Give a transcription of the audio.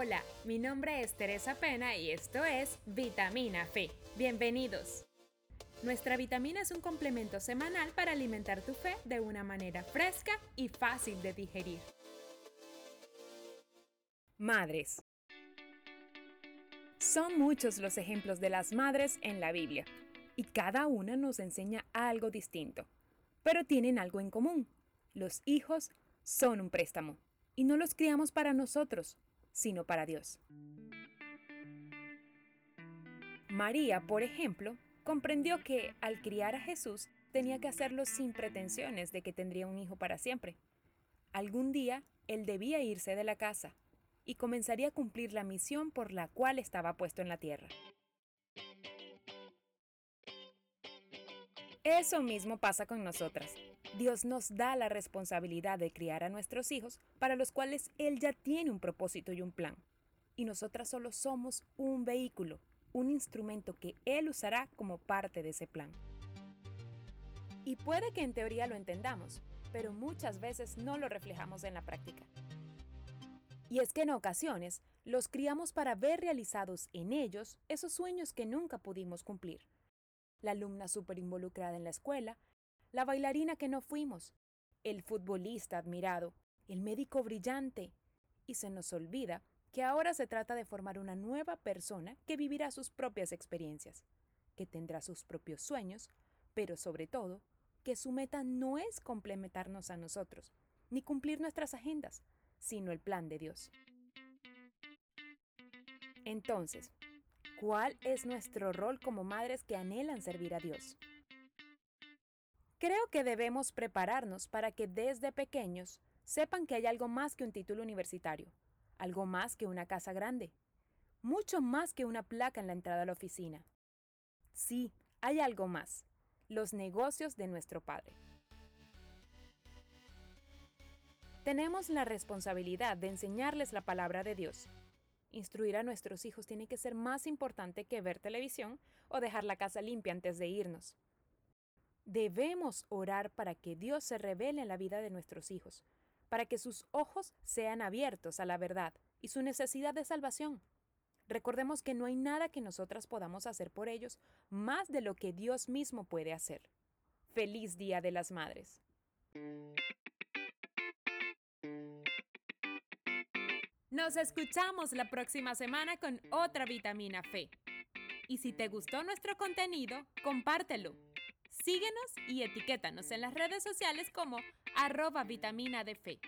Hola, mi nombre es Teresa Pena y esto es Vitamina Fe. Bienvenidos. Nuestra vitamina es un complemento semanal para alimentar tu fe de una manera fresca y fácil de digerir. Madres. Son muchos los ejemplos de las madres en la Biblia, y cada una nos enseña algo distinto, pero tienen algo en común. Los hijos son un préstamo, y no los criamos para nosotros, sino para Dios. María, por ejemplo, comprendió que al criar a Jesús tenía que hacerlo sin pretensiones de que tendría un hijo para siempre. Algún día él debía irse de la casa y comenzaría a cumplir la misión por la cual estaba puesto en la tierra. Eso mismo pasa con nosotras. Dios nos da la responsabilidad de criar a nuestros hijos para los cuales Él ya tiene un propósito y un plan. Y nosotras solo somos un vehículo, un instrumento que Él usará como parte de ese plan. Y puede que en teoría lo entendamos, pero muchas veces no lo reflejamos en la práctica. Y es que en ocasiones los criamos para ver realizados en ellos esos sueños que nunca pudimos cumplir. La alumna súper involucrada en la escuela, la bailarina que no fuimos, el futbolista admirado, el médico brillante. Y se nos olvida que ahora se trata de formar una nueva persona que vivirá sus propias experiencias, que tendrá sus propios sueños, pero sobre todo, que su meta no es complementarnos a nosotros, ni cumplir nuestras agendas, sino el plan de Dios. Entonces, ¿cuál es nuestro rol como madres que anhelan servir a Dios? Creo que debemos prepararnos para que desde pequeños sepan que hay algo más que un título universitario, algo más que una casa grande, mucho más que una placa en la entrada a la oficina. Sí, hay algo más, los negocios de nuestro Padre. Tenemos la responsabilidad de enseñarles la palabra de Dios. Instruir a nuestros hijos tiene que ser más importante que ver televisión o dejar la casa limpia antes de irnos. Debemos orar para que Dios se revele en la vida de nuestros hijos, para que sus ojos sean abiertos a la verdad y su necesidad de salvación. Recordemos que no hay nada que nosotras podamos hacer por ellos más de lo que Dios mismo puede hacer. Feliz Día de las Madres. Nos escuchamos la próxima semana con otra vitamina Fe. Y si te gustó nuestro contenido, compártelo. Síguenos y etiquétanos en las redes sociales como arroba vitamina de fe.